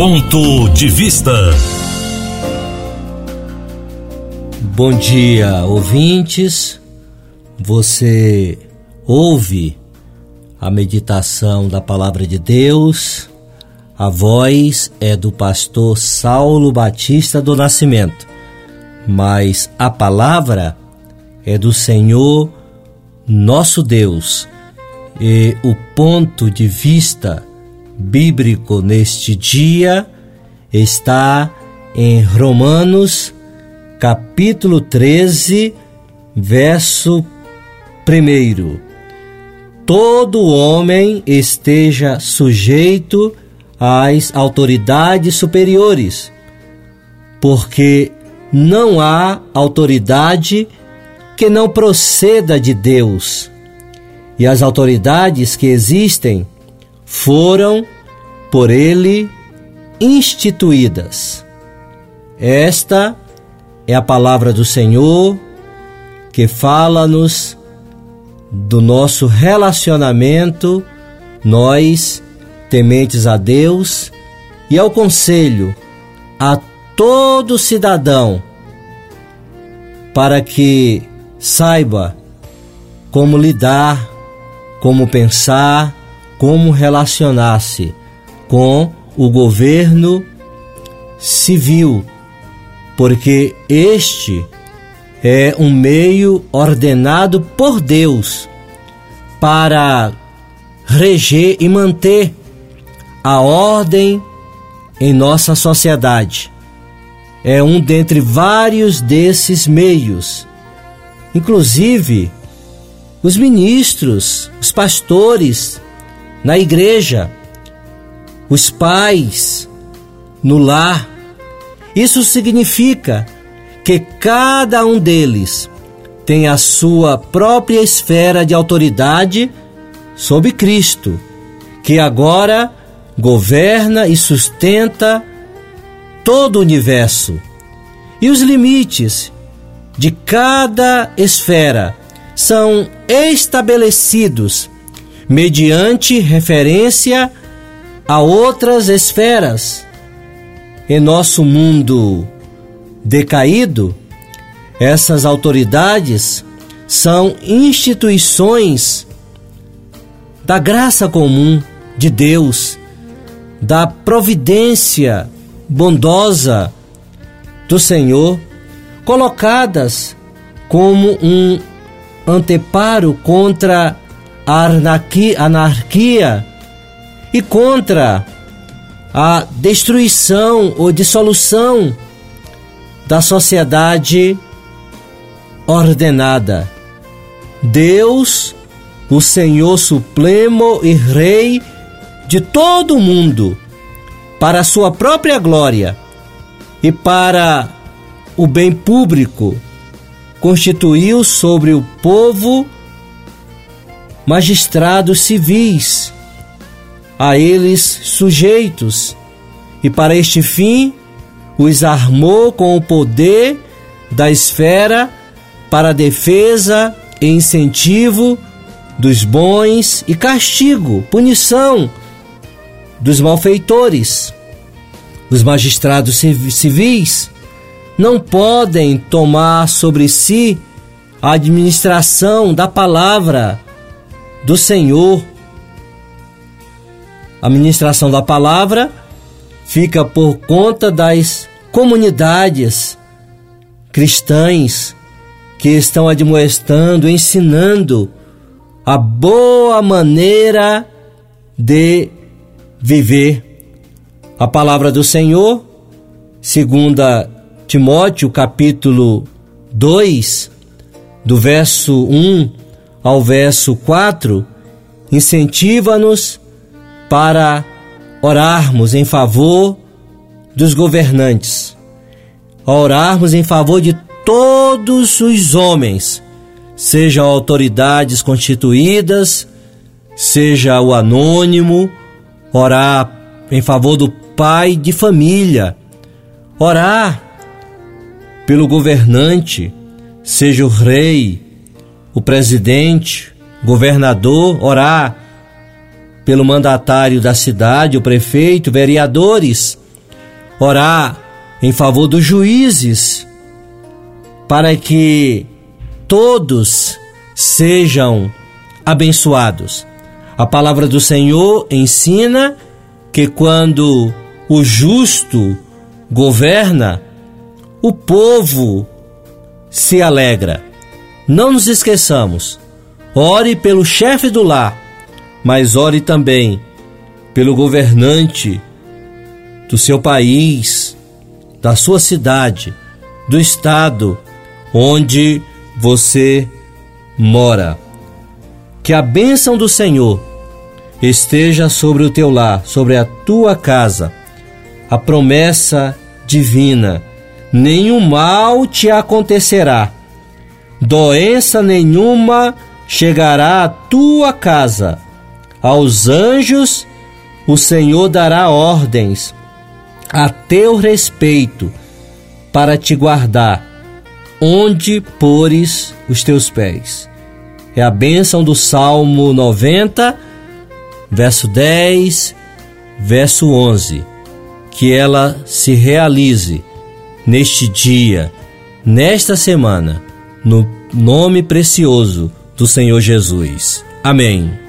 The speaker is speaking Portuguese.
Ponto de Vista. Bom dia, ouvintes. Você ouve a meditação da Palavra de Deus. A voz é do pastor Saulo Batista do Nascimento, mas a palavra é do Senhor nosso Deus. E o ponto de vista bíblico neste dia está em Romanos, capítulo 13, verso 1. Todo homem esteja sujeito às autoridades superiores, porque não há autoridade que não proceda de Deus. E as autoridades que existem foram por ele instituídas. Esta é a palavra do Senhor que fala-nos do nosso relacionamento, nós, tementes a Deus, e ao conselho a todo cidadão, para que saiba como lidar, como pensar, como relacionar-se com o governo civil, porque este é um meio ordenado por Deus para reger e manter a ordem em nossa sociedade. É um dentre vários desses meios. Inclusive, os ministros, os pastores, na igreja, os pais, no lar. Isso significa que cada um deles tem a sua própria esfera de autoridade sob Cristo, que agora governa e sustenta todo o universo. E os limites de cada esfera são estabelecidos mediante referência a outras esferas. Em nosso mundo decaído, essas autoridades são instituições da graça comum de Deus, da providência bondosa do Senhor, colocadas como um anteparo contra a anarquia e contra a destruição ou dissolução da sociedade ordenada. Deus, o Senhor Supremo e Rei de todo o mundo, para a sua própria glória e para o bem público, constituiu sobre o povo magistrados civis, a eles sujeitos, e para este fim os armou com o poder da esfera para defesa e incentivo dos bons e castigo, punição dos malfeitores. Os magistrados civis não podem tomar sobre si a administração da palavra do Senhor. A ministração da palavra fica por conta das comunidades cristãs que estão admoestando, ensinando a boa maneira de viver. A palavra do Senhor, segunda Timóteo capítulo 2, do verso 1 ao verso 4, incentiva-nos para orarmos em favor dos governantes, orarmos em favor de todos os homens, sejam autoridades constituídas, seja o anônimo, orar em favor do pai de família, orar pelo governante, seja o rei, o presidente, governador, orar pelo mandatário da cidade, o prefeito, vereadores, orar em favor dos juízes, para que todos sejam abençoados. A palavra do Senhor ensina que quando o justo governa, o povo se alegra. Não nos esqueçamos, ore pelo chefe do lar, mas ore também pelo governante do seu país, da sua cidade, do estado onde você mora. Que a bênção do Senhor esteja sobre o teu lar, sobre a tua casa. A promessa divina: nenhum mal te acontecerá, doença nenhuma chegará à tua casa. Aos anjos o Senhor dará ordens a teu respeito para te guardar onde pores os teus pés. É a bênção do Salmo 90, verso 10, verso 11. Que ela se realize neste dia, nesta semana, no nome precioso do Senhor Jesus. Amém.